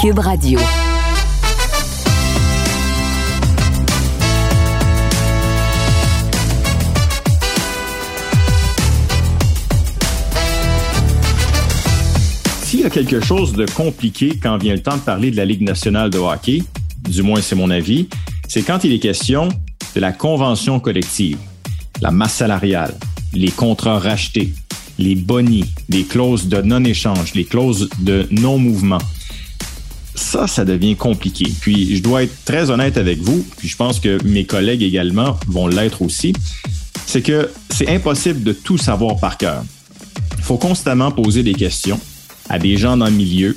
Cube Radio. S'il y a quelque chose de compliqué quand vient le temps de parler de la Ligue nationale de hockey, du moins c'est mon avis, c'est quand il est question de la convention collective, la masse salariale, les contrats rachetés, les bonnies, les clauses de non-échange, les clauses de non-mouvement. Ça, ça devient compliqué. Puis, je dois être très honnête avec vous, puis je pense que mes collègues également vont l'être aussi, c'est que c'est impossible de tout savoir par cœur. Il faut constamment poser des questions à des gens dans le milieu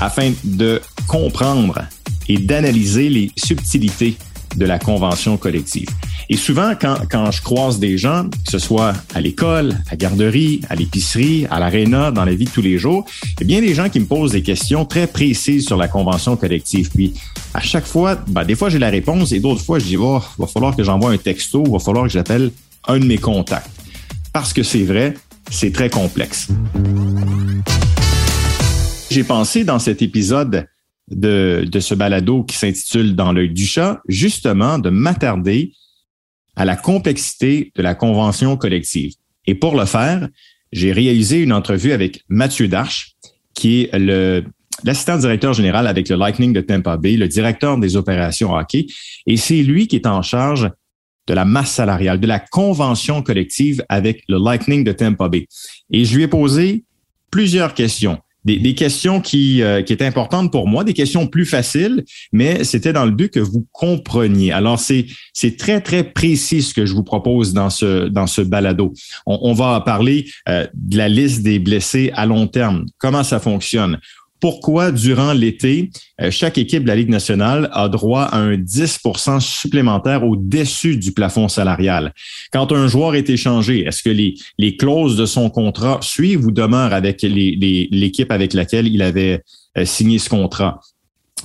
afin de comprendre et d'analyser les subtilités de la convention collective. Et souvent, quand, quand je croise des gens, que ce soit à l'école, à la garderie, à l'épicerie, à l'aréna, dans la vie de tous les jours, il y a bien des gens qui me posent des questions très précises sur la convention collective. Puis, à chaque fois, ben, des fois, j'ai la réponse et d'autres fois, je dis, oh, va falloir que j'envoie un texto, va falloir que j'appelle un de mes contacts. Parce que c'est vrai, c'est très complexe. J'ai pensé dans cet épisode de, ce balado qui s'intitule Dans l'œil du chat, justement de m'attarder à la complexité de la convention collective. Et pour le faire, j'ai réalisé une entrevue avec Mathieu Darche, qui est l'assistant directeur général avec le Lightning de Tampa Bay, le directeur des opérations hockey, et c'est lui qui est en charge de la masse salariale, de la convention collective avec le Lightning de Tampa Bay. Et je lui ai posé plusieurs questions des, questions qui, euh, qui étaient importantes pour moi, des questions plus faciles, mais c'était dans le but que vous compreniez. Alors, c'est, c'est très, très précis ce que je vous propose dans ce, dans ce balado. On, va parler euh, de la liste des blessés à long terme, comment ça fonctionne? Pourquoi durant l'été, euh, chaque équipe de la Ligue nationale a droit à un 10% supplémentaire au-dessus du plafond salarial? Quand un joueur est échangé, est-ce que les, clauses de son contrat suivent ou demeurent avec l'équipe avec laquelle il avait euh, signé ce contrat?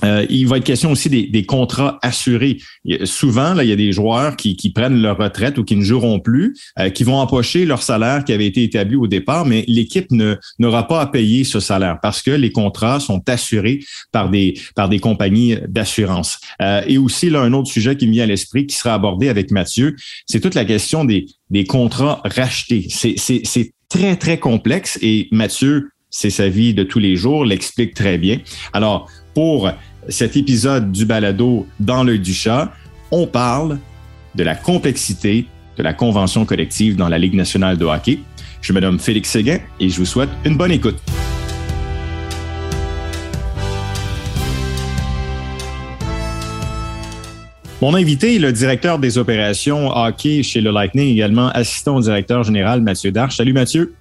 Euh, il va être question aussi des, contrats assurés. souvent, là, il y a des joueurs qui, prennent leur retraite ou qui ne joueront plus, euh, qui vont empocher leur salaire qui avait été établi au départ, mais l'équipe n'aura pas à payer ce salaire parce que les contrats sont assurés par des par des compagnies d'assurance. Euh, et aussi, là, un autre sujet qui me vient à l'esprit, qui sera abordé avec Mathieu, c'est toute la question des, des contrats rachetés. C'est très, très complexe et Mathieu, c'est sa vie de tous les jours, l'explique très bien. Alors, pour cet épisode du balado dans l'œil du chat, on parle de la complexité de la convention collective dans la Ligue nationale de hockey. Je me nomme Félix Séguin et je vous souhaite une bonne écoute. Mon invité est le directeur des opérations hockey chez le Lightning, également assistant au directeur général Mathieu Darche. Salut Mathieu.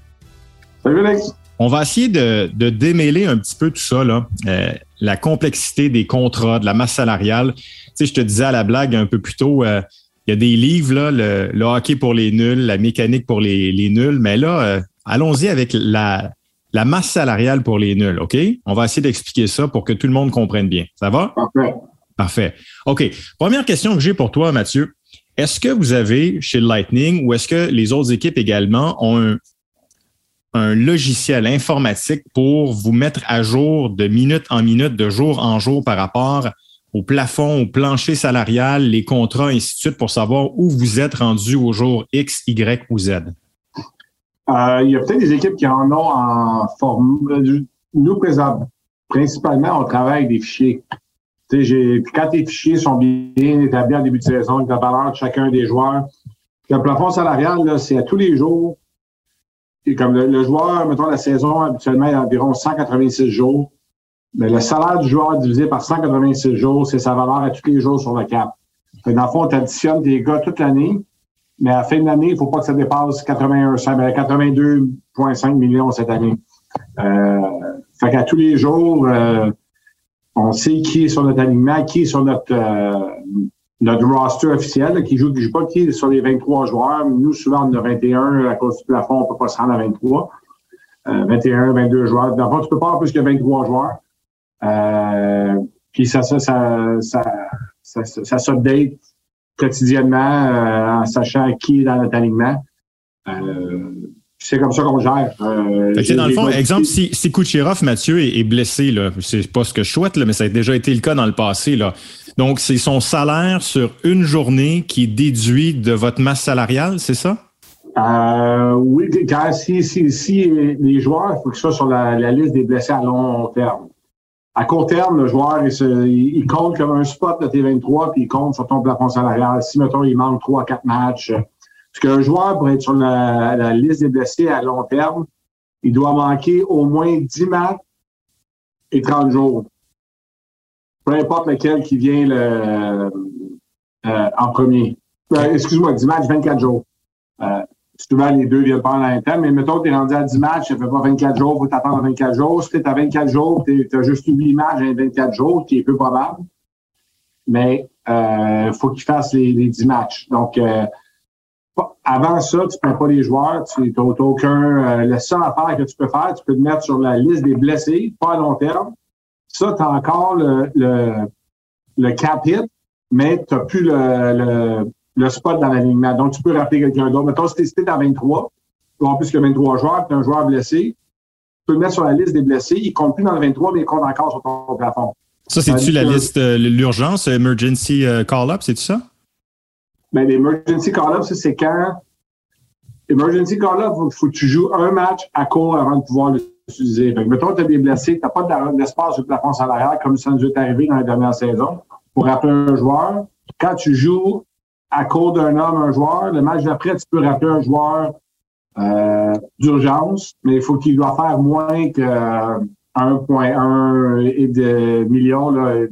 Salut Alex. On va essayer de, démêler un petit peu tout ça, là. Euh, la complexité des contrats, de la masse salariale. Tu sais, je te disais à la blague un peu plus tôt, euh, il y a des livres, là, le, hockey pour les nuls, la mécanique pour les, nuls, mais là, euh, allons-y avec la, la masse salariale pour les nuls, OK? On va essayer d'expliquer ça pour que tout le monde comprenne bien. Ça va? Parfait. Parfait. OK. Première question que j'ai pour toi, Mathieu. Est-ce que vous avez chez le Lightning ou est-ce que les autres équipes également ont un, un logiciel informatique pour vous mettre à jour de minute en minute, de jour en jour par rapport au plafond, au plancher salarial, les contrats, ainsi de suite, pour savoir où vous êtes rendu au jour X, Y ou Z? Euh, il y a peut-être des équipes qui en ont en forme. Nous, principalement, on travaille avec des fichiers. Puis quand tes fichiers sont bien établis en début de saison, avec la valeur de chacun des joueurs, le plafond salarial, c'est à tous les jours et comme le, joueur, mettons, la saison, habituellement, est environ 186 jours. Mais le salaire du joueur divisé par 186 jours, c'est sa valeur à tous les jours sur le cap. Fait dans le fond, tu additionnes tes gars toute l'année, mais à la fin de l'année, il faut pas que ça dépasse 81, 82,5 millions cette année. Euh, fait qu'à tous les jours, euh, on sait qui est sur notre alignement, qui est sur notre, euh, notre roster officiel qui joue, qui joue pas qui est sur les 23 joueurs. Nous, souvent, on a 21 à cause du plafond, on peut pas se rendre à 23. 21, 22 joueurs. D'abord, tu peux pas avoir plus que 23 joueurs. Euh, puis ça, ça, ça, ça, ça, ça s'update quotidiennement euh, en sachant qui est dans notre alignement. Euh, c'est comme ça qu'on gère. Euh, dans le fond, exemple, si, si Kucherov, Mathieu, est, blessé, là, c'est pas ce que je souhaite, là, mais ça a déjà été le cas dans le passé. Là. Donc, c'est son salaire sur une journée qui est déduit de votre masse salariale, c'est ça? Euh, oui, car si, si, si, les joueurs, il faut que soit sur la, liste des blessés à long terme. À court terme, le joueur, il, compte comme un spot de T23, puis il compte sur ton plafond salarial. Si, mettons, il manque 3 à 4 matchs, parce qu'un joueur, pour être sur la, liste des blessés à long terme, il doit manquer au moins 10 matchs et 30 jours. Peu importe lequel qui vient le, euh, en premier. Euh, excuse-moi, 10 matchs, 24 jours. Euh, souvent, les deux viennent pas en même temps, mais mettons tu es rendu à 10 matchs, ça fait pas 24 jours, il faut t'attendre 24 jours. Si tu à 24 jours, tu as juste 8 matchs en 24 jours, qui est peu probable. Mais il euh, faut qu'il fasse les, les, 10 matchs. Donc, euh, avant ça, tu ne prends pas les joueurs, tu n'as aucun. Euh, la seule affaire que tu peux faire, tu peux te mettre sur la liste des blessés, pas à long terme. Ça, tu as encore le, le, le cap hit, mais tu n'as plus le, le, le, spot dans l'alignement. Donc, tu peux rappeler quelqu'un d'autre. Mettons, si tu es dans 23, tu en plus que 23 joueurs, tu as un joueur blessé, tu peux le mettre sur la liste des blessés. Il compte plus dans le 23, mais il compte encore sur ton plafond. Ça, c'est-tu la liste, euh, l'urgence, emergency euh, call-up, c'est-tu ça? Ben, l'emergency call-up, c'est quand. Emergency call-up, il faut que tu joues un match à court avant de pouvoir l'utiliser. Fait mettons que tu as des blessés, tu n'as pas d'espace sur le plafond salarial comme ça nous est arrivé dans la dernière saison. Pour rappeler un joueur, quand tu joues à court d'un homme, un joueur, le match d'après, tu peux rappeler un joueur euh, d'urgence, mais il faut qu'il doit faire moins que 1,1 et de millions. Là,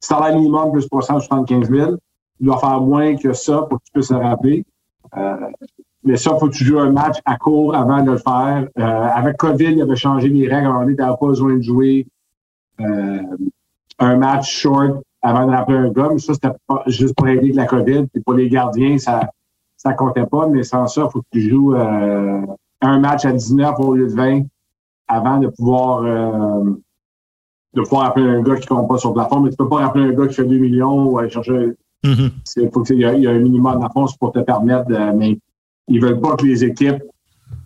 salaire minimum plus 375 000 il doit faire moins que ça pour que tu puisses le rappeler. Euh, mais ça, il faut que tu joues un match à court avant de le faire. Euh, avec COVID, il avait changé les règles. On n'avait pas besoin de jouer euh, un match short avant de rappeler un gars. Mais ça, c'était pas juste pour aider de la COVID. Puis pour les gardiens, ça ça comptait pas. Mais sans ça, il faut que tu joues un match à 19 au lieu de 20 avant de pouvoir de pouvoir rappeler un gars qui compte pas sur le plafond. Mais tu peux pas rappeler un gars qui fait 2 millions ou aller chercher Mm-hmm. Il faut qu'il y, ait un minimum d'enfance pour te permettre de. Mais ils veulent pas que les équipes.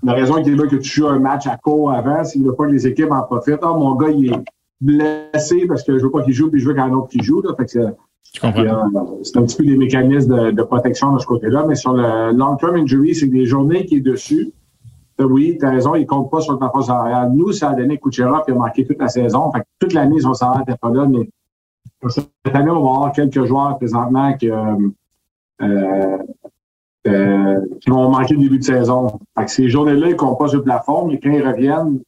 La raison qu'ils veulent que tu joues un match à court avant, c'est qu'ils veulent pas que les équipes en profitent. Ah, mon gars, il est blessé parce que je veux pas qu'il joue, puis je veux qu'il y ait un autre qui joue. Là. Fait que c'est un petit peu des mécanismes de, protection de ce côté-là. Mais sur le long-term injury, c'est des journées qui est dessus. Oui, tu as raison, il compte pas sur le plafond salarial. Nous, ça a donné Kucherov qui a marqué toute la saison. Fait que toute l'année, son salaire n'était pas là, mais cette année, on va avoir quelques joueurs présentement qui, euh, euh, euh, qui vont manquer le début de saison. Fait que ces journées-là, ils ne comptent pas sur le plafond, mais quand ils reviennent,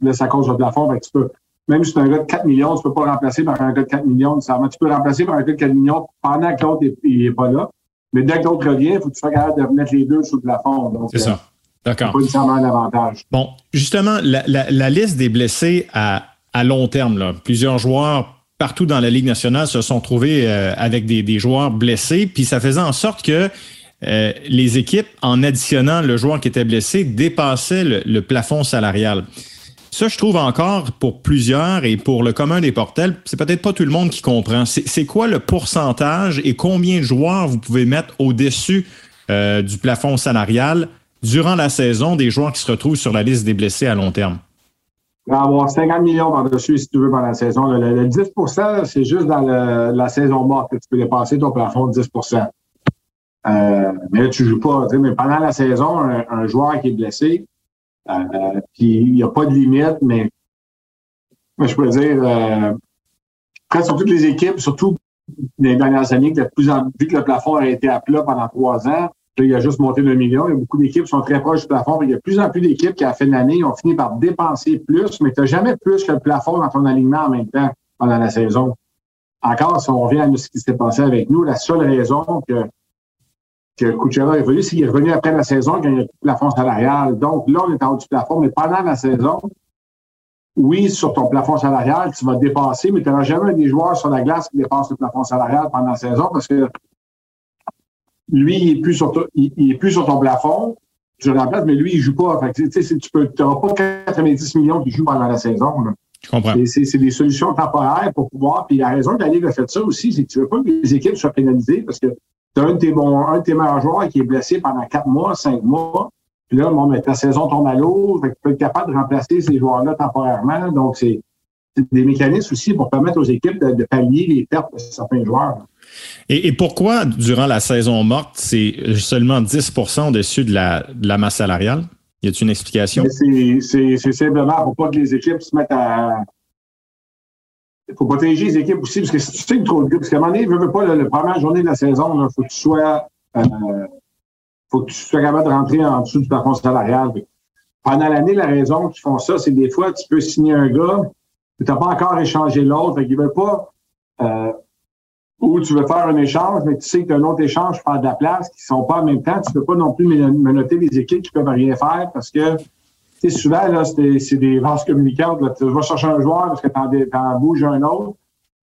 là, ça cause le plafond. Fait que tu peux, même si c'est un gars de 4 millions, tu ne peux pas remplacer par un gars de 4 millions. Tu peux remplacer par un gars de 4 millions pendant que l'autre n'est pas là. Mais dès que l'autre revient, il faut que tu sois capable de mettre les deux sur le plafond. C'est ça. D'accord. pas nécessairement un avantage. Bon, justement, la, la, la liste des blessés à, à long terme, là, plusieurs joueurs partout dans la Ligue nationale se sont trouvés euh, avec des, joueurs blessés, puis ça faisait en sorte que euh, les équipes, en additionnant le joueur qui était blessé, dépassaient le, plafond salarial. Ça, je trouve encore pour plusieurs et pour le commun des portels, c'est peut-être pas tout le monde qui comprend. C'est quoi le pourcentage et combien de joueurs vous pouvez mettre au-dessus euh, du plafond salarial durant la saison des joueurs qui se retrouvent sur la liste des blessés à long terme? Avoir 50 millions par-dessus si tu veux pendant la saison. Le, 10% c'est juste dans la saison morte que tu peux dépasser ton plafond de 10 euh, Mais là, tu joues pas. Mais pendant la saison, un, joueur qui est blessé, euh, puis il n'y a pas de limite, mais je peux dire, euh, sur toutes les équipes, surtout les dernières années, que plus en, vu que le plafond a été à plat pendant trois ans, il a juste monté d'un million. Il y a beaucoup d'équipes qui sont très proches du plafond. Il y a de plus en plus d'équipes qui, à la fin de l'année, ont fini par dépenser plus, mais tu n'as jamais plus que le plafond dans ton alignement en même temps pendant la saison. Encore, si on revient à ce qui s'est passé avec nous, la seule raison que, que Kuchera est revenu, c'est qu'il est revenu après la saison quand il y a le plafond salarial. Donc là, on est en haut du plafond, mais pendant la saison, oui, sur ton plafond salarial, tu vas dépasser, mais tu n'auras jamais des joueurs sur la glace qui dépassent le plafond salarial pendant la saison parce que lui, il est plus sur, ton, il, est plus sur ton plafond. Je le remplace, mais lui, il joue pas. Fait que, tu n'auras pas 90 millions qui jouent pendant la saison. Je comprends. C'est des solutions temporaires pour pouvoir. Puis la raison que la Ligue a fait ça aussi, c'est que tu veux pas que les équipes soient pénalisées parce que tu as un de tes, bons, un de tes meilleurs joueurs qui est blessé pendant quatre mois, cinq mois. Puis là, bon, mais ta saison tombe à l'eau, tu peux être capable de remplacer ces joueurs-là temporairement. Donc, c'est des mécanismes aussi pour permettre aux équipes de, pallier les pertes de certains joueurs. Et, pourquoi, durant la saison morte, c'est seulement 10% au-dessus de la, de la masse salariale? Y a-t-il une explication? C'est simplement pour pas que les équipes se mettent à. Il faut protéger les équipes aussi, parce que si tu sais trop de Parce qu'à un moment donné, veux, veux pas, la première journée de la saison, il faut que tu sois. Euh, faut que tu sois capable de rentrer en dessous du plafond salarial. Pendant l'année, la raison qu'ils font ça, c'est des fois, tu peux signer un gars, tu n'as pas encore échangé l'autre. Fait qu'ils veulent pas. Euh, ou tu veux faire un échange, mais tu sais que tu as un autre échange faire de la place qui ne sont pas en même temps. Tu ne peux pas non plus menoter les équipes qui peuvent rien faire parce que souvent, là, c'est des vases communicantes. Tu vas chercher un joueur parce que tu en, bouges un autre.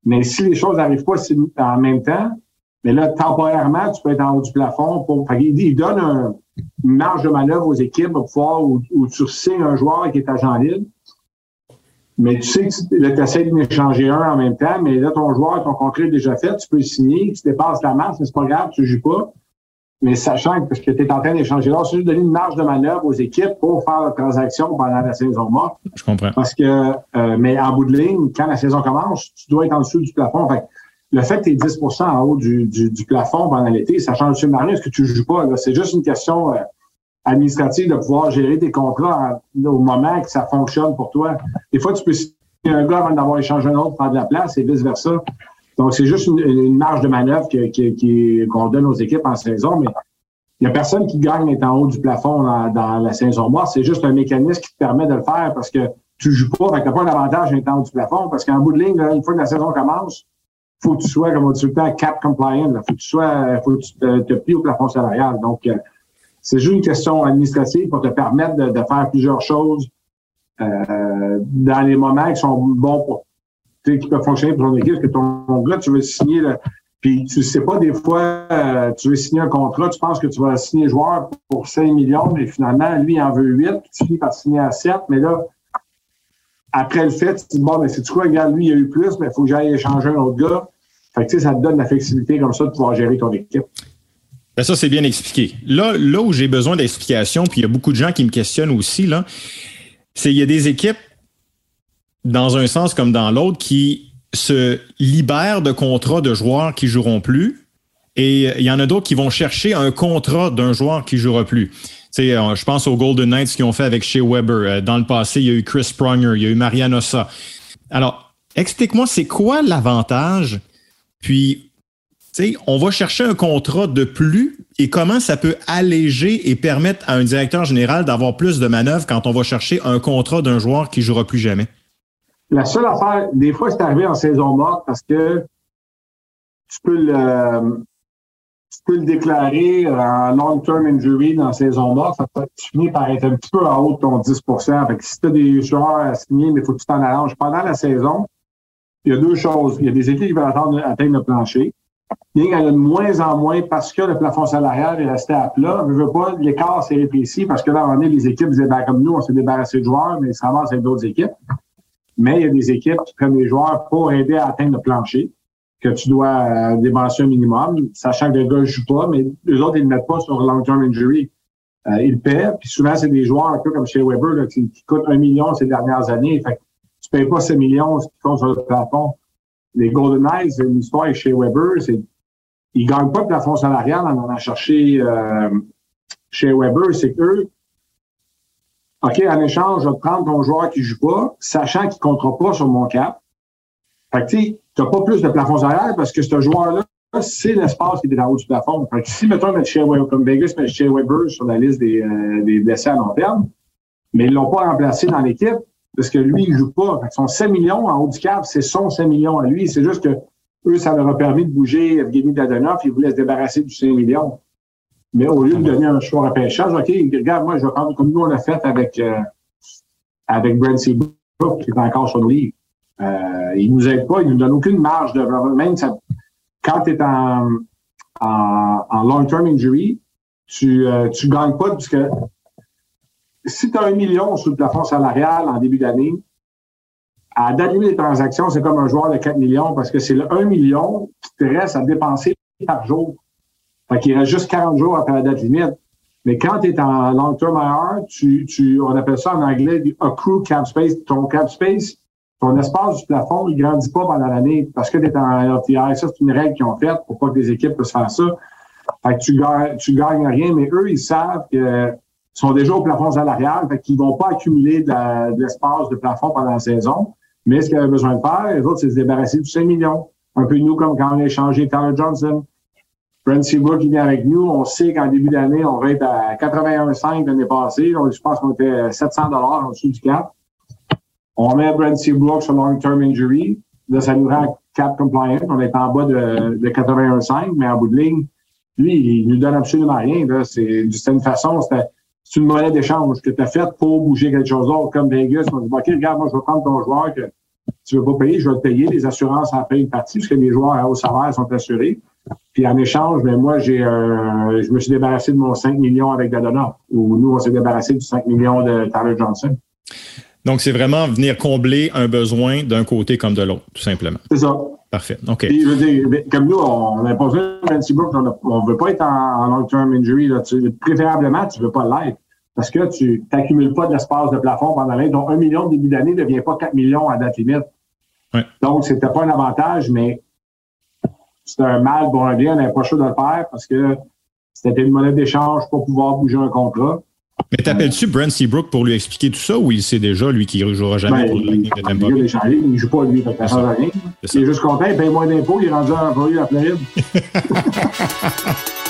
Mais si les choses n'arrivent pas en même temps, mais là, temporairement, tu peux être en haut du plafond. Pour, il, donne une marge de manœuvre aux équipes pour pouvoir où, tu signes un joueur qui est agent libre. Mais tu sais que tu essaies d'en échanger un en même temps, mais là, ton joueur, ton contrat est déjà fait, tu peux le signer, tu dépasses la masse, mais c'est pas grave, tu ne joues pas. Mais sachant que, parce que tu es en train d'échanger là, c'est juste donner une marge de manœuvre aux équipes pour faire la transaction pendant la saison morte. Je comprends. Parce que, euh, mais en bout de ligne, quand la saison commence, tu dois être en dessous du plafond. Fait le fait que tu es 10% en haut du, du, du plafond pendant l'été, ça change le scénario, est-ce que tu ne joues pas? C'est juste une question euh, administrative de pouvoir gérer tes contrats au moment que ça fonctionne pour toi. Des fois, tu peux signer un gars avant d'avoir échangé un autre, prendre de la place et vice-versa. Donc, c'est juste une, marge de manœuvre qu'on qui, donne aux équipes en saison, mais il n'y a personne qui gagne d'être en haut du plafond dans, la saison morte. C'est juste un mécanisme qui te permet de le faire parce que tu joues pas, tu n'as pas d'avantage d'être en haut du plafond parce qu'en bout de ligne, une fois que la saison commence, faut que tu sois, comme on dit tout le temps, cap compliant. Il faut que tu sois, faut que tu te, plies au plafond salarial. Donc, euh, c'est juste une question administrative pour te permettre de, faire plusieurs choses euh, dans les moments qui sont bons pour, qui peuvent fonctionner pour ton équipe. que ton, gars, tu veux signer, puis tu sais pas, des fois, euh, tu veux signer un contrat, tu penses que tu vas signer un joueur pour 5 millions, mais finalement, lui, il en veut 8, puis tu finis par signer à 7, mais là, après le fait, tu te dis, bon, mais c'est quoi, regarde, lui, il a eu plus, mais il faut que j'aille échanger un autre gars. Fait que, tu sais, ça te donne la flexibilité comme ça de pouvoir gérer ton équipe. Ben ça, c'est bien expliqué. Là, là où j'ai besoin d'explications, puis il y a beaucoup de gens qui me questionnent aussi, là, c'est qu'il y a des équipes, dans un sens comme dans l'autre, qui se libèrent de contrats de joueurs qui joueront plus. Et il y en a d'autres qui vont chercher un contrat d'un joueur qui jouera plus. Euh, je pense aux Golden Knights qui ont fait avec Shea Weber. Euh, dans le passé, il y a eu Chris Pronger, il y a eu Mariano Ossa. Alors, explique-moi, c'est quoi l'avantage? Puis, on va chercher un contrat de plus et comment ça peut alléger et permettre à un directeur général d'avoir plus de manœuvres quand on va chercher un contrat d'un joueur qui jouera plus jamais? La seule affaire, des fois, c'est arrivé en saison morte parce que tu peux le, tu peux le déclarer en long-term injury dans saison morte, ça peut finir par être un petit peu en haut de ton 10 fait que Si tu as des joueurs à signer, mais il faut que tu t'en arranges. Pendant la saison, il y a deux choses. Il y a des équipes qui veulent attendre atteindre le plancher. Il y en a de moins en moins parce que le plafond salarial est resté à plat. Je veux pas, l'écart s'est rétréci parce que là, on est les équipes disaient, ben, comme nous, on s'est débarrassé de joueurs, mais ça avance avec d'autres équipes. Mais il y a des équipes qui prennent des joueurs pour aider à atteindre le plancher que tu dois euh, dépenser un minimum, sachant que le gars ne joue pas, mais les autres, ils ne mettent pas sur long-term injury. Euh, ils paient, puis souvent, c'est des joueurs un peu comme chez Weber là, qui, coûtent un million ces dernières années. Fait que tu payes pas ces millions qui comptent sur le plafond. Les Golden Knights, une histoire chez Weber, c'est ils gagnent pas de plafond salarial en allant chercher euh, chez Weber, c'est eux OK, en échange, je vais prendre ton joueur qui joue pas, sachant qu'il ne comptera pas sur mon cap. Fait que, tu n'as pas plus de plafond salarial parce que ce joueur-là, c'est l'espace qui est en haut du plafond. Fait que si, mettons, chez Weber, comme Vegas met chez Weber sur la liste des, euh, des blessés à long terme, mais ils l'ont pas remplacé dans l'équipe parce que lui, il joue pas. Fait que son 5 millions en haut du cap, c'est son 5 millions à lui. C'est juste que eux, ça leur a permis de bouger Evgeny Dadonov. Ils voulaient se débarrasser du 5 millions. Mais au lieu de donner un choix à pêchage, OK, regarde, moi, je vais prendre comme nous, on l'a fait avec, euh, avec Brent Seabrook, qui est encore sur le livre. Euh, il nous aide pas, il nous donne aucune marge de même quand tu es en, en, long-term injury, tu euh, tu gagnes pas parce que si tu as un million sous le plafond salarial en début d'année, à d'annuler les transactions, c'est comme un joueur de 4 millions parce que c'est le 1 million qui te reste à dépenser par jour. Fait qu'il reste juste 40 jours après la date limite. Mais quand tu es en long-term IR, tu, tu, on appelle ça en anglais du accrue cap space. Ton cap space, ton espace du plafond, il grandit pas pendant l'année parce que tu es en LTI. Ça, c'est une règle qu'ils ont faite pour pas que les équipes puissent faire ça. Fait que tu gagnes, tu gagnes rien, mais eux, ils savent que sont déjà au plafond salarial, fait qu'ils vont pas accumuler de, de l'espace de plafond pendant la saison. Mais ce qu'ils avaient besoin de faire, les autres, c'est se débarrasser du 5 millions. Un peu nous, comme quand on a échangé Tyler Johnson. Brent Seabrook qui vient avec nous. On sait qu'en début d'année, on va être à 81,5 l'année passée. Donc, je pense qu'on était à 700 en dessous du cap. On met Brent Seabrook sur long-term injury. Là, ça nous rend cap compliant. On est en bas de, de 81,5, mais en bout de ligne, lui, il nous donne absolument rien. C'est, d'une façon, c'est une monnaie d'échange que tu as faite pour bouger quelque chose d'autre. Comme Vegas, on dit, OK, regarde, moi, je vais prendre ton joueur que tu veux pas payer, je vais le payer. Les assurances en payent une partie, parce que les joueurs à haut salaire sont assurés. Puis en échange, ben moi, j'ai euh, je me suis débarrassé de mon 5 millions avec Dadona, ou nous, on s'est débarrassé du 5 millions de Tyler Johnson. Donc, c'est vraiment venir combler un besoin d'un côté comme de l'autre, tout simplement. C'est ça. Parfait. OK. Puis, je veux dire, ben, comme nous, on n'a pas de Nancy Brooks, on ne veut pas être en, long-term injury. Là. Tu, préférablement, tu ne veux pas l'être parce que tu n'accumules pas de l'espace de plafond pendant l'année. Donc, un million de début d'année ne devient pas 4 millions à date limite. Ouais. Donc, c'était pas un avantage, mais c'était un mal pour un bien. On n'avait pas chaud de le faire parce que c'était une monnaie d'échange pour pouvoir bouger un contrat. Mais t'appelles-tu Brent Seabrook pour lui expliquer tout ça ou il sait déjà, lui, qu'il ne jouera jamais ben, pour le Lightning de Tampa? Il ne joue pas, lui, ça ne rien. Il est juste content, il paye moins d'impôts, il est rendu employé à la Floride.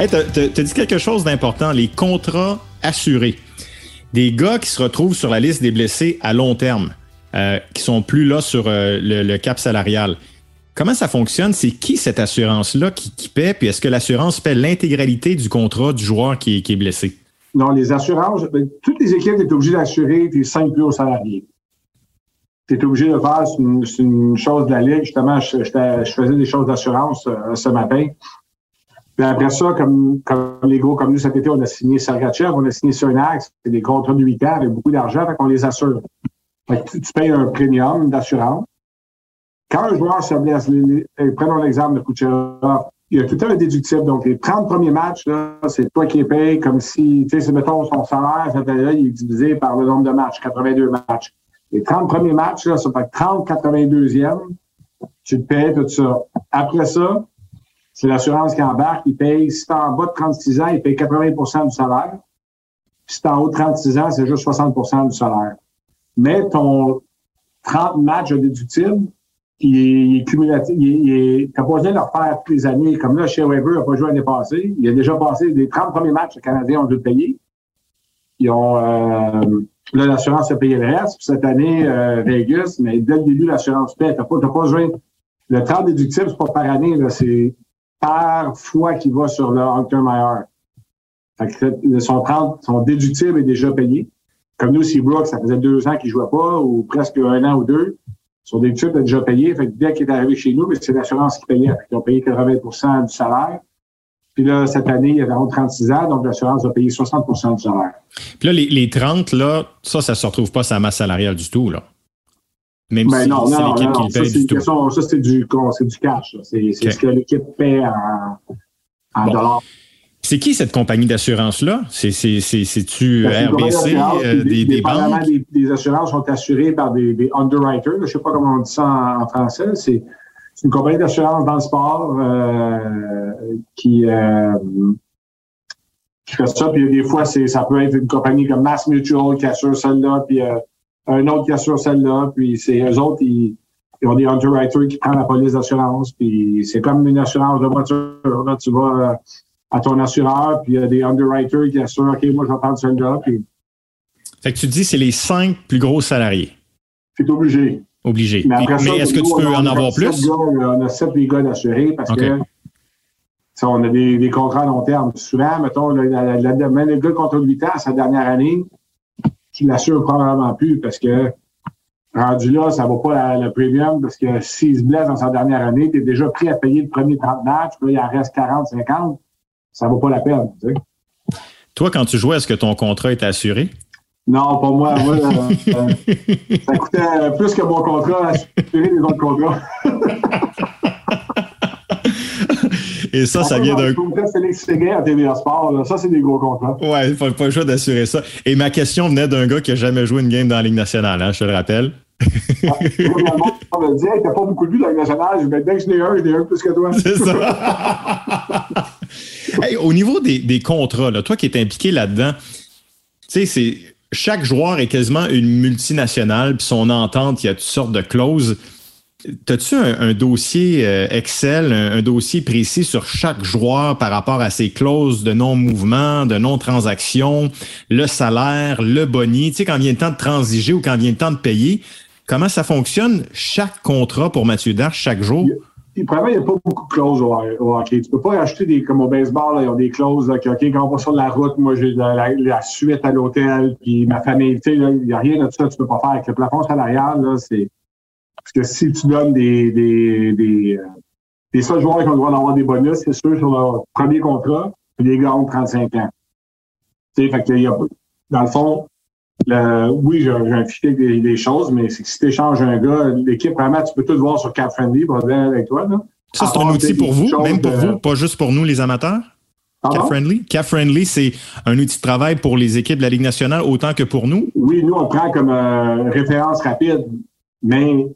Hey, tu as, dit quelque chose d'important, les contrats assurés. Des gars qui se retrouvent sur la liste des blessés à long terme, euh, qui sont plus là sur euh, le, cap salarial. Comment ça fonctionne? C'est qui cette assurance-là qui, paie? Puis est-ce que l'assurance paie l'intégralité du contrat du joueur qui, est blessé? Non, les assurances, ben, toutes les équipes sont obligées d'assurer tes cinq plus hauts salariés. Tu es obligé de faire, une, chose de la Ligue. Justement, je, je faisais des choses d'assurance euh, ce matin après ça, comme, les gros comme nous cet été, on a signé Sergachev, on a signé Cernax, c'est des contrats de 8 ans avec beaucoup d'argent, fait qu'on les assure. tu, payes un premium d'assurance. Quand un joueur se blesse, prenons l'exemple de Kucherov, il y a tout un déductible. Donc, les 30 premiers matchs, c'est toi qui les payes comme si, tu sais, mettons son salaire, année-là, il est divisé par le nombre de matchs, 82 matchs. Les 30 premiers matchs, là, ça fait 30 82e, tu te payes tout ça. Après ça, c'est l'assurance qui embarque, il paye, si tu en bas de 36 ans, il paye 80% du salaire. Si tu en haut de 36 ans, c'est juste 60% du salaire. Mais ton 30 matchs déductible, il est, cumulatif. Tu n'as pas besoin de le refaire toutes les années. Comme là, chez Weber, n'a pas joué l'année passée. Il a déjà passé les 30 premiers matchs, les Canadiens ont dû le payer. Ils ont, euh, là, l'assurance a payé le reste. Puis cette année, euh, Vegas, mais dès le début, l'assurance paie. Tu n'as pas, pas besoin. Le 30 déductible, c'est pas par année, là, c'est par fois qu'il va sur le IR. son, 30, son déductible est déjà payé. Comme nous, Seabrook, ça faisait deux ans qu'il jouait pas, ou presque un an ou deux. Son déductible est déjà payé. Fait que dès qu'il est arrivé chez nous, c'est l'assurance qui payait. Ils ont payé 80% du salaire. Puis là, cette année, il avait 36 ans, donc l'assurance a payé 60% du salaire. Puis là, les, les 30, là, ça, ça se retrouve pas sa masse salariale du tout, là. Même ben si non, c'est l'équipe qui le paye ça, du tout. Ça, c'est du, du cash. C'est ce que l'équipe paie en, en dollars. C'est qui cette compagnie d'assurance-là? C'est-tu RBC, euh, des, des, banques? Des, des, assurances sont assurées par des, des underwriters. Je ne sais pas comment on dit ça en, français. C'est une compagnie d'assurance dans le sport euh, qui, euh, qui fait ça. Puis des fois, ça peut être une compagnie comme Mass Mutual qui assure celle-là. Puis euh, un autre qui assure celle-là, puis c'est eux autres, ils, ont des underwriters qui prennent la police d'assurance, puis c'est comme une assurance de voiture. Là, tu vas euh, à ton assureur, puis il y a des underwriters qui assurent, OK, moi, je vais prendre celle-là. Puis... Fait que tu dis, c'est les cinq plus gros salariés. C'est obligé. Obligé. Mais, est-ce que tu peux en avoir plus? on a sept des gars d'assurés parce que on a des, des, contrats à long terme. Souvent, mettons, le, le gars contre 8 ans, sa dernière année, tu l'assures probablement plus parce que rendu là, ça ne vaut pas le premium parce que s'il se blesse dans sa dernière année, tu es déjà prêt à payer le premier 30 matchs, puis là, il en reste 40, 50, ça ne vaut pas la peine. Tu sais. Toi, quand tu jouais, est-ce que ton contrat était assuré? Non, pas moi. moi euh, euh, ça coûtait plus que mon contrat à assurer les autres contrats. Et ça, ça vient d'un. Félix Séguin à TVA Sport, ça, c'est des gros contrats. Ouais, pas, pas le choix d'assurer ça. Et ma question venait d'un gars qui n'a jamais joué une game dans la Ligue nationale, hein, je te le rappelle. ah, on me dit, hey, t'as pas beaucoup de buts dans la Ligue nationale. Je vais dès que je n'ai un, je n'ai un plus que toi. C'est ça. hey, au niveau des, des contrats, là, toi qui es impliqué là-dedans, tu sais, c'est chaque joueur est quasiment une multinationale, puis son entente, il y a toutes sortes de clauses. T'as-tu un, un, dossier euh, Excel, un, dossier précis sur chaque joueur par rapport à ses clauses de non-mouvement, de non-transaction, le salaire, le boni, tu sais, quand vient le temps de transiger ou quand vient le temps de payer, comment ça fonctionne chaque contrat pour Mathieu Darche chaque jour? Il, il, il n'y a pas beaucoup de clauses au, au, hockey. Tu peux pas acheter des, comme au baseball, là, ils ont des clauses, OK, quand on va sur la route, moi, j'ai la, la, suite à l'hôtel, puis ma famille, tu sais, il n'y a rien de ça tu peux pas faire. Avec le plafond salarial, là, c'est, parce que si tu donnes des, des, des, euh, des seuls joueurs qui ont le droit d'avoir des bonus, c'est sûr, sur leur premier contrat, puis les gars ont 35 ans. Tu sais, fait que, y a, dans le fond, le, oui, j'ai un fichier des, des, choses, mais c'est que si tu échanges un gars, l'équipe, vraiment, tu peux tout voir sur Cap Friendly, pour avec toi. Là. Ça, c'est un outil pour vous, même pour de... vous, pas juste pour nous, les amateurs? Cap Friendly? Cap Friendly, c'est un outil de travail pour les équipes de la Ligue nationale autant que pour nous? Oui, nous, on prend comme euh, référence rapide, mais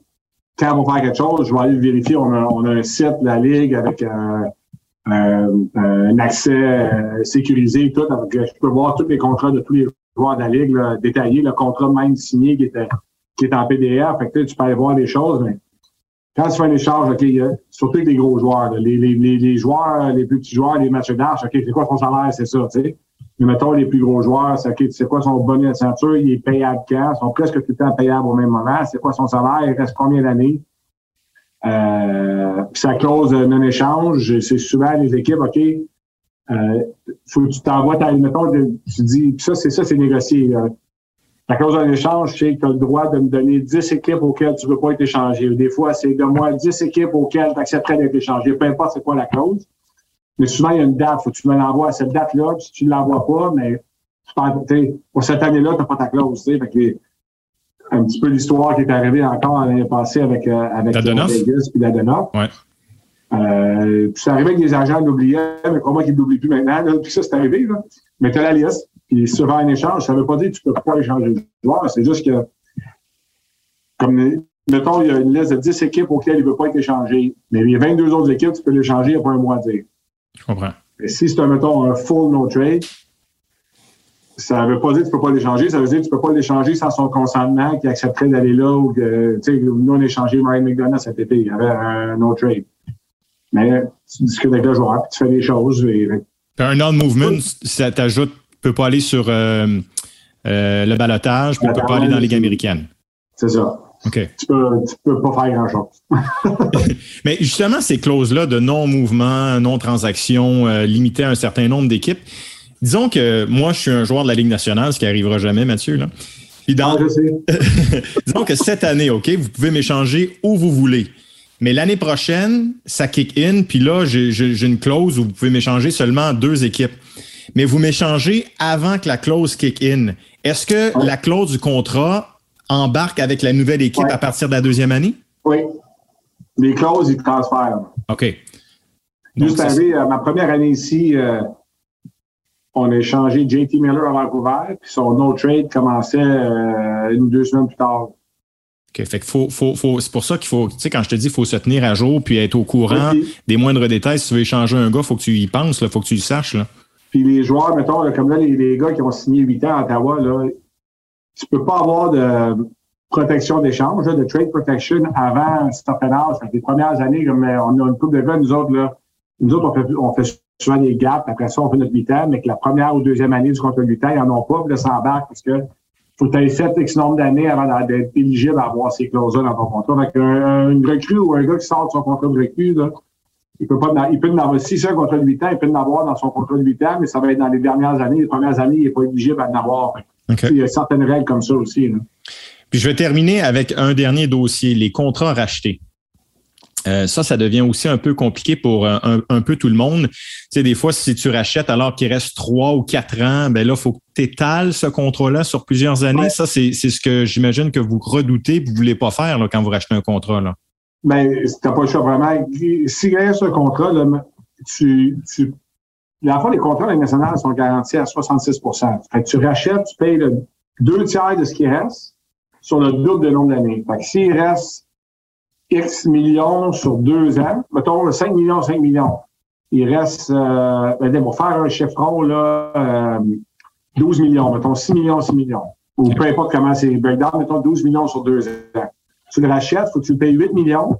quand on va faire quelque chose, je vais aller le vérifier. On a, on a un site de la Ligue avec un, un, accès euh, sécurisé et tout. Donc, je peux voir tous les contrats de tous les joueurs de la Ligue là, détaillés, le contrat même signé qui, était, qui est en PDF. Fait que, tu peux aller voir les choses, mais quand tu fais un échange, OK, surtout avec les gros joueurs, là, les, les, les, joueurs, les plus petits joueurs, les matchs d'arche, OK, c'est quoi son salaire? C'est ça, tu sais. Mais mettons, les plus gros joueurs, c'est OK, c'est quoi son bonnet de ceinture? Il est payable quand? Ils sont presque tout le temps payables au même moment. C'est quoi son salaire? Il reste combien d'années? Euh, sa clause non-échange, c'est souvent les équipes, OK, euh, faut que tu t'envoies ta, mettons, tu dis, ça, c'est ça, c'est négocié. Là. La clause d'un échange, c'est que tu as le droit de me donner 10 équipes auxquelles tu ne veux pas être échangé. Des fois, c'est de moi 10 équipes auxquelles tu accepterais d'être échangé. Peu importe c'est quoi la clause. Mais souvent, il y a une date. faut que tu me l'envoies à cette date-là. Puis si tu ne l'envoies pas, mais pour cette année-là, tu n'as pas ta clause. Fait que, un petit peu l'histoire qui est arrivée encore l'année passée avec, euh, avec Vegas puis la. Ouais. Euh, puis c'est arrivé avec des agents l'oubliaient, mais pas moi qui ne l'oublie plus maintenant. Là. Puis ça, c'est arrivé. Là. Mais tu as la liste. Puis sur un échange, ça ne veut pas dire que tu ne peux pas échanger le joueur. C'est juste que, comme, mettons, il y a une liste de 10 équipes auxquelles il ne veut pas être échangé. Mais il y a 22 autres équipes, tu peux l'échanger, il n'y a pas un mois à dire. Je comprends. Si c'est, mettons, un full no trade, ça ne veut pas dire que tu ne peux pas l'échanger, ça veut dire que tu ne peux pas l'échanger sans son consentement qui accepterait d'aller là ou que, tu sais, nous, on a échangé Ryan McDonough cet été, il y avait un no trade. Mais tu discutes avec le joueur, puis tu fais des choses. Et... Un non-movement, ça t'ajoute, tu peux pas aller sur euh, euh, le balotage, puis tu peux pas aller dans la Ligue américaine. C'est ça. OK. Tu peux, tu peux pas faire grand-chose. Mais justement, ces clauses-là de non-mouvement, non-transaction, euh, limitées à un certain nombre d'équipes, disons que moi, je suis un joueur de la Ligue nationale, ce qui arrivera jamais, Mathieu. Là. Puis dans... Ah, disons que cette année, OK, vous pouvez m'échanger où vous voulez. Mais l'année prochaine, ça kick in, puis là, j'ai une clause où vous pouvez m'échanger seulement deux équipes. Mais vous m'échangez avant que la clause kick in. Est-ce que la clause du contrat embarque avec la nouvelle équipe ouais. à partir de la deuxième année? Oui. Les clauses, ils transfèrent. OK. Juste arrivé, euh, ma première année ici, euh, on a échangé JT Miller à Vancouver, puis son no trade commençait euh, une ou deux semaines plus tard. OK. Fait que faut, faut, faut, c'est pour ça qu'il faut, tu sais, quand je te dis, il faut se tenir à jour puis être au courant okay. des moindres détails. Si tu veux échanger un gars, il faut que tu y penses, il faut que tu le saches. Là. Puis les joueurs, mettons, là, comme là, les, les, gars qui ont signé 8 ans à Ottawa, là, tu peux pas avoir de protection d'échange, de trade protection avant un certain. Les premières années, comme euh, on a une couple de gars, nous autres, là, nous autres, on fait, on fait souvent des gaps. Après ça, on fait notre 8 ans, mais que la première ou deuxième année du contrat de 8 ans, ils n'en ont pas, puis là, ça embarque parce que faut que tu aies fait X nombre d'années avant d'être éligible à avoir ces clauses-là dans ton contrat. Fait un, une recrue ou un gars qui sort de son contrat de recrue, là, il peut pas, il peut en avoir, si c'est un contrat de 8 ans, il peut en avoir dans son contrat de 8 ans, mais ça va être dans les dernières années, les premières années, il n'est pas éligible à en avoir. Okay. Il y a certaines règles comme ça aussi. Là. Puis je vais terminer avec un dernier dossier, les contrats rachetés. Euh, ça, ça devient aussi un peu compliqué pour un, un, peu tout le monde. Tu sais, des fois, si tu rachètes alors qu'il reste trois ou quatre ans, ben là, il faut que tu étales ce contrat-là sur plusieurs années. Ça, c'est ce que j'imagine que vous redoutez et vous voulez pas faire là, quand vous rachetez un contrat. Là. Ben, t'as pas le choix vraiment. Si reste un contrat, là, tu, tu, la fois, les contrats nationaux sont garantis à 66 fait que tu rachètes, tu payes le deux tiers de ce qui reste sur le double de nombre d'années. Fait que s'il reste X millions sur deux ans, mettons 5 millions, 5 millions, il reste, euh, ben, pour faire un chiffron, là, euh, 12 millions, mettons 6 millions, 6 millions. Ou peu importe comment c'est breakdown, mettons 12 millions sur deux ans. Tu le rachètes, faut que tu le payes 8 millions,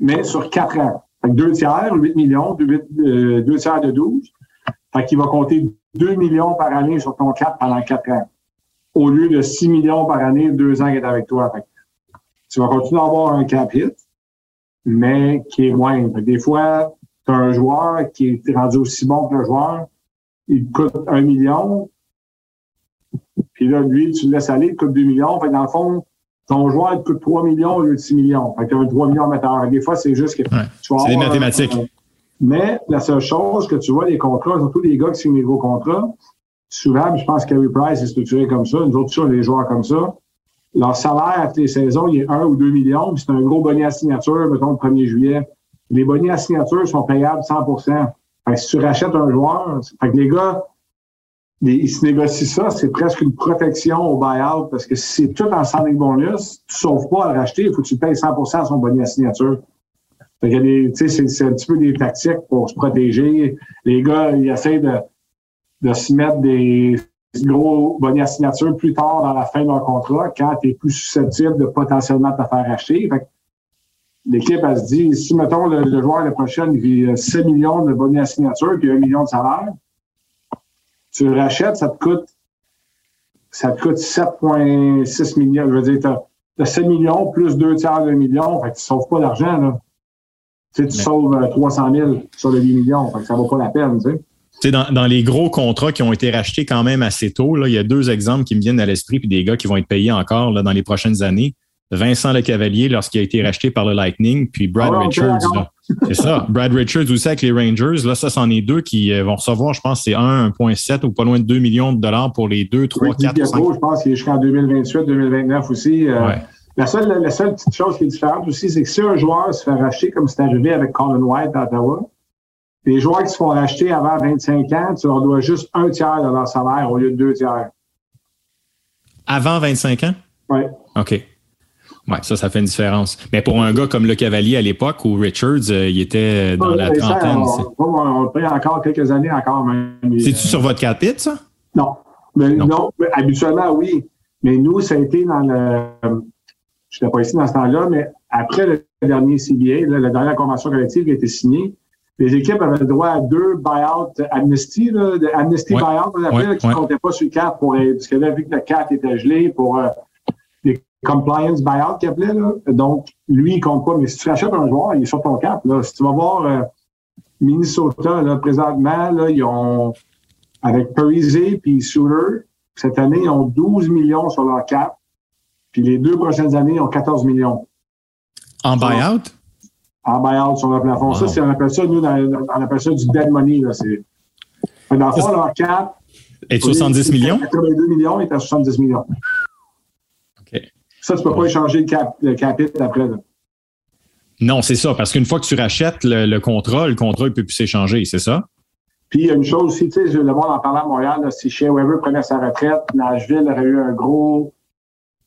mais sur quatre ans. Que deux tiers, 8 millions, deux, euh, deux tiers de 12. Fait qu'il va compter 2 millions par année sur ton cap pendant quatre ans. Au lieu de 6 millions par année, deux ans qu'il est avec toi. Fait tu vas continuer à avoir un cap hit, mais qui est moindre. Des fois, tu as un joueur qui est rendu aussi bon que le joueur, il coûte un million, puis là, lui, tu le laisses aller, il coûte 2 millions. Fait dans le fond, ton joueur il coûte 3 millions au lieu de 6 millions. Fait que tu as un 3 millions metteur. Des fois, c'est juste que ouais, tu vas C'est des mathématiques. mais la seule chose que tu vois, les contrats, surtout les gars qui signent des gros contrats, souvent, je pense que Carey Price est structuré comme ça, nous autres, on les joueurs comme ça. Leur salaire à toutes les saisons, il est 1 ou 2 millions, puis c'est un gros bonnet à signature, mettons, le 1er juillet. Les bonnets à signature sont payables 100 Fait que si tu rachètes un joueur, fait que les gars, ils se négocient ça, c'est presque une protection au buyout parce que si c'est tout en signing bonus, tu sauves pas à le racheter, il faut que tu payes 100% à son bonnet à signature. C'est, un petit peu des tactiques pour se protéger. Les gars, ils essaient de, de se mettre des gros bonnets à signature plus tard dans la fin de leur contrat quand tu es plus susceptible de potentiellement te faire acheter. L'équipe, elle se dit, si, mettons, le, joueur la prochaine, il vit 6 millions de bonnets à signature puis 1 million de salaire, tu le rachètes, ça te coûte ça te coûte 7,6 millions. Je veux dire, tu as, 7 millions plus 2 tiers de million. Fait que tu ne sauves pas d'argent, là. Tu, sais, tu sauves 300 000 sur les 8 millions. Fait que ça vaut pas la peine, tu sais. Dans, dans, les gros contrats qui ont été rachetés quand même assez tôt, là, il y a deux exemples qui me viennent à l'esprit, puis des gars qui vont être payés encore là, dans les prochaines années. Vincent Lecavalier lorsqu'il a été racheté par le Lightning, puis Brad ah Richards. C'est ça. Brad Richards aussi avec les Rangers. Là, ça, c'en est deux qui euh, vont recevoir, je pense, c'est 1,7 ou pas loin de 2 millions de dollars pour les deux, 3, 4, 5. Je pense qu'il est jusqu'en 2028, 2029 aussi. Euh, la, seule, la seule petite chose qui est différente aussi, c'est que si un joueur se fait racheter, comme c'est arrivé avec Colin White à Ottawa, les joueurs qui se font racheter avant 25 ans, tu leur dois juste un tiers de leur salaire au lieu de deux tiers. Avant 25 ans? Oui. OK. Oui, ça, ça fait une différence. Mais pour un gars comme le Cavalier à l'époque, où Richards, euh, il était dans la trentaine. on, le paye encore quelques années encore même. C'est-tu sur votre capite, ça? Non. Mais, non. habituellement, oui. Mais nous, ça a été dans le. Je n'étais pas ici dans ce temps-là, mais après le dernier CBA, la dernière convention collective qui a été signée, les équipes avaient le droit à deux buyout amnesty, là, amnesty buyout, on appelait, qui ne comptaient pas sur le cap pour, parce que là, vu que le cap était gelé pour euh, compliance buyout qu'il appelait. Là. Donc, lui, il compte pas. Mais si tu achètes un joueur, il est sur ton cap. Là. Si tu vas voir euh, Minnesota, là, présentement, là, ils ont, avec Parise puis Souter, cette année, ils ont 12 millions sur leur cap. Puis les deux prochaines années, ils ont 14 millions. En buyout? En buyout sur leur plafond. Ça, c'est, on appelle ça, nous, on appelle ça du dead money. Là. C'est, dans le fond, leur cap. Est 70 millions? 82 millions, est à 70 millions. Ça, tu ne peux pas échanger le, cap, le après. Non, c'est ça, parce qu'une fois que tu rachètes le, contrat, le contrat ne peut plus s'échanger, c'est ça? Puis il y a une chose aussi, tu sais, le monde en parlant à Montréal, si Shea Weber prenait sa retraite, Nashville aurait eu un gros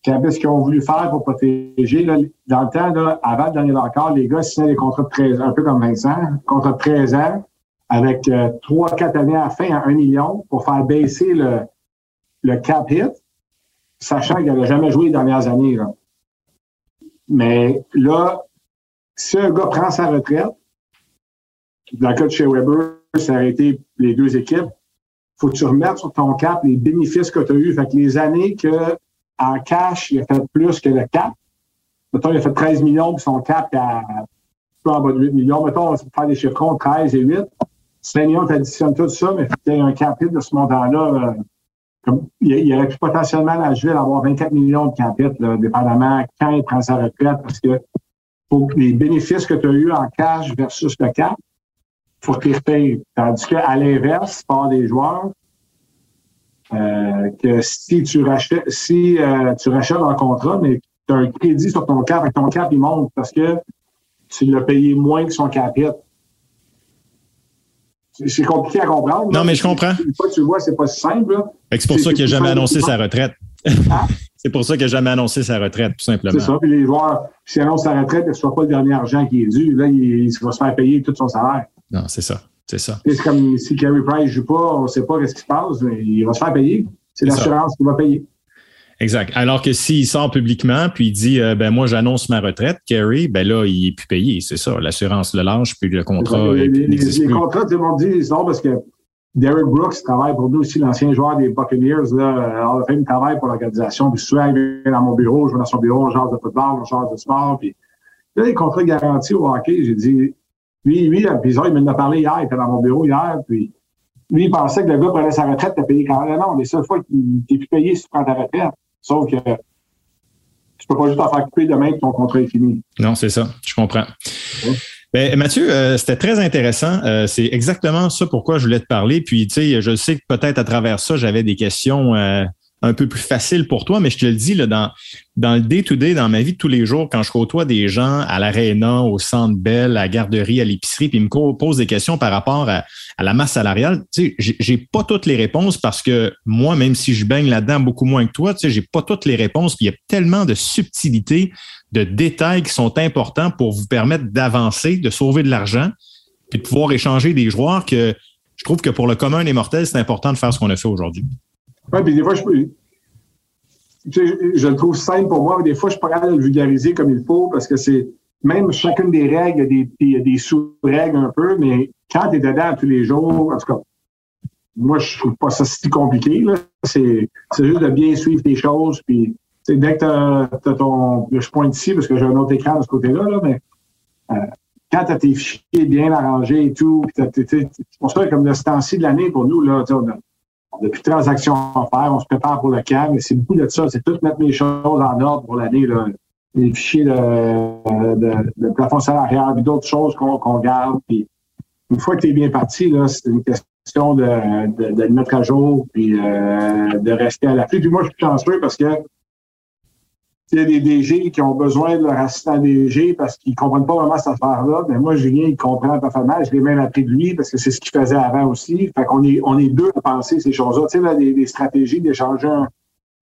ce qu'ils ont voulu faire pour protéger. dans le temps, là, avant le dernier accord, les gars signaient des contrats de 13 un peu comme Vincent, contrats de 13 ans, avec 3-4 euh, années à la fin à 1 million pour faire baisser le, le cap hit sachant qu'il n'avait jamais joué les dernières années. Mais là, si un gars prend sa retraite, dans le cas de chez Weber, ça a été les deux équipes, faut que tu remettes sur ton cap les bénéfices que tu as eus. Fait que les années que en cash, il a fait plus que le cap. Mettons, il a fait 13 millions, puis son cap à peu en bas de 8 millions. Mettons, on va faire des chiffres 13 et 8. 5 millions, tu additionnes tout ça, mais tu un cap de ce montant-là. Euh, il, aurait pu potentiellement la Nashville avoir 24 millions de capitales, dépendamment quand il prend sa retraite, parce que les bénéfices que tu as eu en cash versus le cap, faut les repayes. Tandis qu'à l'inverse, par des joueurs, euh, que si tu rachètes, si euh, tu rachètes un contrat, mais tu as un crédit sur ton cap, et ton cap, il monte parce que tu l'as payé moins que son cap C'est compliqué à comprendre. Non, mais je comprends. Une fois que tu le vois, c'est pas si simple. C'est pour ça qu'il n'a jamais annoncé sa retraite. Hein? c'est pour ça qu'il n'a jamais annoncé sa retraite, tout simplement. C'est ça. Puis les joueurs, s'ils annoncent sa retraite, il ne soit pas le dernier argent qui est dû. Là, il, il va se faire payer tout son salaire. Non, c'est ça. C'est ça. C'est comme si Carey Price ne joue pas, on ne sait pas ce qui se passe, mais il va se faire payer. C'est l'assurance qui va payer. Exact. Alors que s'il sort publiquement puis il dit euh, ben moi j'annonce ma retraite, Kerry, ben là il est plus payé, c'est ça. L'assurance le lâche puis le contrat. Les, les, les contrats, tout le monde dit non parce que Derek Brooks travaille pour nous aussi, l'ancien joueur des Buccaneers. Là, Hall of Fame travaille pour l'organisation. Puis souvent, il vient dans mon bureau, je vais dans son bureau, on genre de football, on genre de sport. Puis là, les contrats garantis au hockey, j'ai dit lui, lui, puis il m'en a parlé hier, il était dans mon bureau hier, puis lui, il pensait que le gars prenait sa retraite, t'as payé quand même. Non, les seules fois qu'il t'es plus payé si tu prends ta retraite. Sauf que tu peux pas juste t'en faire couper demain que ton contrat est fini. Non, c'est ça. Je comprends. Ben, Mathieu, euh, c'était très intéressant. Euh, c'est exactement ça pourquoi je voulais te parler. Puis, tu sais, je sais que peut-être à travers ça, j'avais des questions euh, un peu plus facile pour toi, mais je te le dis, là, dans, dans le day-to-day, dans ma vie de tous les jours, quand je côtoie des gens à l'aréna, au centre Bell, à la garderie, à l'épicerie, puis ils me posent des questions par rapport à, la masse salariale, tu sais, j'ai pas toutes les réponses parce que moi, même si je baigne là-dedans beaucoup moins que toi, tu sais, j'ai pas toutes les réponses, puis il y a tellement de subtilités, de détails qui sont importants pour vous permettre d'avancer, de sauver de l'argent, puis de pouvoir échanger des joueurs que je trouve que pour le commun des mortels, c'est important de faire ce qu'on a fait aujourd'hui. Oui, puis des fois, je peux. je le trouve simple pour moi, mais des fois, je pourrais le vulgariser comme il faut parce que c'est. Même chacune des règles, il y a des, sous-règles un peu, mais quand tu es dedans tous les jours, en tout cas, moi, je trouve pas ça si compliqué. C'est juste de bien suivre tes choses. Puis, dès que tu as, ton. Je pointe ici parce que j'ai un autre écran de ce côté-là, là, mais euh, quand tu as tes fichiers bien arrangés et tout, c'est pour ça comme le temps-ci de l'année pour nous, là, on a, on a plus de transactions à faire, on se prépare pour le CAM, et c'est beaucoup de ça, c'est tout mettre mes choses en ordre pour l'année, les fichiers de, de, plafond salarial, puis d'autres choses qu'on garde. Puis une fois que tu es bien parti, c'est une question de, de, le mettre à jour, puis euh, de rester à l'affût. Puis moi, je suis chanceux parce que il y a des DG qui ont besoin de leur assistant DG parce qu'ils comprennent pas vraiment cette affaire-là. Mais moi, Julien, il comprend parfaitement. Je l'ai même appris de lui parce que c'est ce qu'il faisait avant aussi. Fait qu'on est, on est deux à penser ces choses-là. Tu sais, là, des, stratégies d'échanger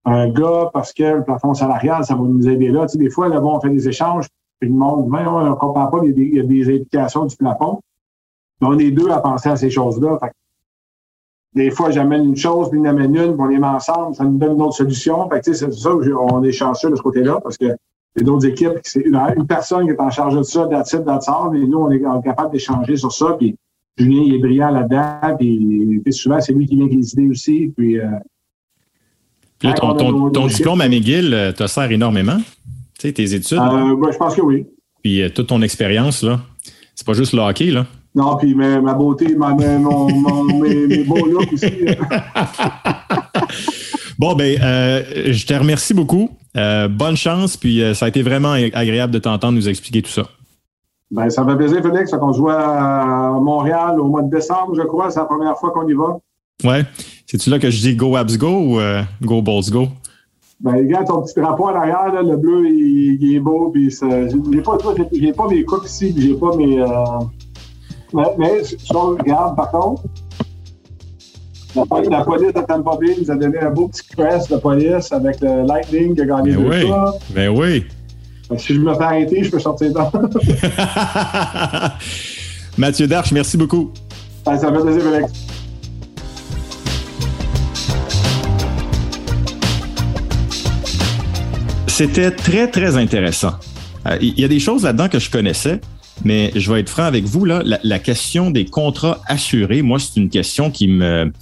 un, gars parce que le plafond salarial, ça va nous aider là. Tu sais, des fois, là, bon, on fait des échanges, puis le monde, on ne comprend pas, il y, a des, il y a des implications du plafond. Mais on est deux à penser à ces choses-là. Fait des fois, j'amène une chose, puis il amène une, puis on les met ensemble, ça nous donne une autre solution. Fait que, c'est ça on est chanceux de ce côté-là, parce que il y a d'autres équipes, c'est une, personne qui est en charge de ça, d'attitude, d'attitude, et nous, on est capable d'échanger sur ça, puis Julien, il est brillant là-dedans, puis, souvent, c'est lui qui vient avec les idées aussi, puis... Euh, puis ton, ton, diplôme à McGill euh, te sert énormément, tu sais, tes études? Euh, je pense que oui. Puis toute ton expérience, là, c'est pas juste le hockey, là. Non, puis ma, ma beauté, ma, mon, mon, mes, mes beaux looks aussi. bon, ben, euh, je te remercie beaucoup. Euh, bonne chance, puis euh, ça a été vraiment agréable de t'entendre nous expliquer tout ça. Ben, ça me fait plaisir, Félix, qu'on se voit à Montréal au mois de décembre, je crois. C'est la première fois qu'on y va. Ouais. C'est-tu là que je dis Go Abs Go ou Go Balls Go? Ben, regarde ton petit drapeau en arrière, là, le bleu, il, est beau. Puis j'ai pas, pas mes coupes ici, puis j'ai pas mes. Mais, mais si on regarde, par contre, la, police de Tampa Bay nous a donné un beau petit crest de police avec le Lightning qui a gagné deux oui. Ben oui. si je me fais arrêter, je peux sortir dedans. Mathieu Darche, merci beaucoup. ça fait plaisir, Alex. C'était très, très intéressant. Euh, il y a des choses là-dedans que je connaissais, mais je vais être franc avec vous, là, la, question des contrats assurés, moi, c'est une question qui me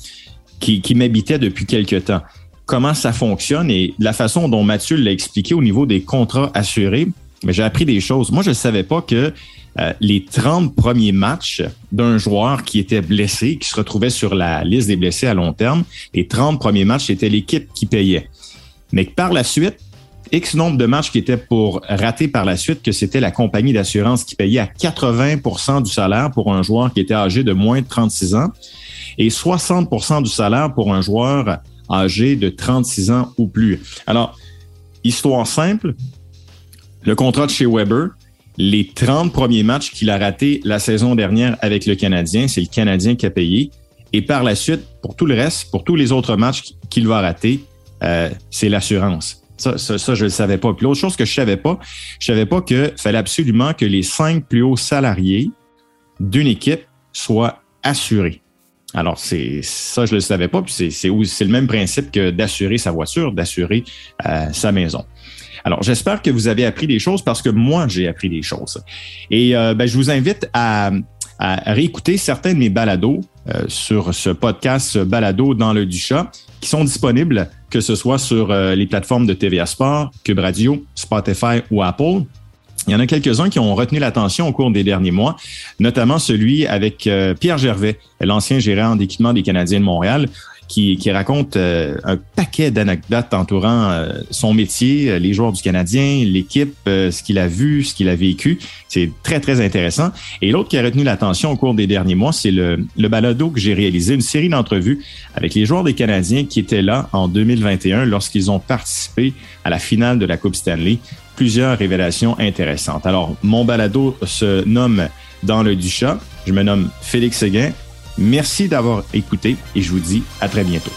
qui, m'habitait depuis quelque temps. Comment ça fonctionne et la façon dont Mathieu l'a expliqué au niveau des contrats assurés, mais j'ai appris des choses. Moi, je ne savais pas que euh, les 30 premiers matchs d'un joueur qui était blessé, qui se retrouvait sur la liste des blessés à long terme, les 30 premiers matchs, c'était l'équipe qui payait. Mais par la suite, X nombre de matchs qui étaient pour rater par la suite que c'était la compagnie d'assurance qui payait à 80% du salaire pour un joueur qui était âgé de moins de 36 ans et 60% du salaire pour un joueur âgé de 36 ans ou plus. Alors, histoire simple, le contrat de chez Weber, les 30 premiers matchs qu'il a ratés la saison dernière avec le Canadien, c'est le Canadien qui a payé. Et par la suite, pour tout le reste, pour tous les autres matchs qu'il va rater, euh, c'est l'assurance. Ça, ça, je ne le savais pas. Puis l'autre chose que je ne savais pas, je ne savais pas qu'il fallait absolument que les cinq plus hauts salariés d'une équipe soient assurés. Alors, c'est ça, je ne le savais pas. Puis c'est le même principe que d'assurer sa voiture, d'assurer euh, sa maison. Alors, j'espère que vous avez appris des choses parce que moi, j'ai appris des choses. Et euh, ben, je vous invite à, à réécouter certains de mes balados euh, sur ce podcast Balado dans le Duchat qui sont disponibles, que ce soit sur euh, les plateformes de TVA Sport, Cube Radio, Spotify ou Apple. Il y en a quelques-uns qui ont retenu l'attention au cours des derniers mois, notamment celui avec euh, Pierre Gervais, l'ancien gérant d'équipement des Canadiens de Montréal, qui, raconte euh, un paquet d'anecdotes entourant euh, son métier, euh, les joueurs du Canadien, l'équipe, ce qu'il a vu, ce qu'il a vécu. C'est très, très intéressant. Et l'autre qui a retenu l'attention au cours des derniers mois, c'est le, le balado que j'ai réalisé, une série d'entrevues avec les joueurs des Canadiens qui étaient là en 2021 lorsqu'ils ont participé à la finale de la Coupe Stanley. Plusieurs révélations intéressantes. Alors, mon balado se nomme Dans le Duchat. Je me nomme Félix Seguin. Merci d'avoir écouté et je vous dis à très bientôt.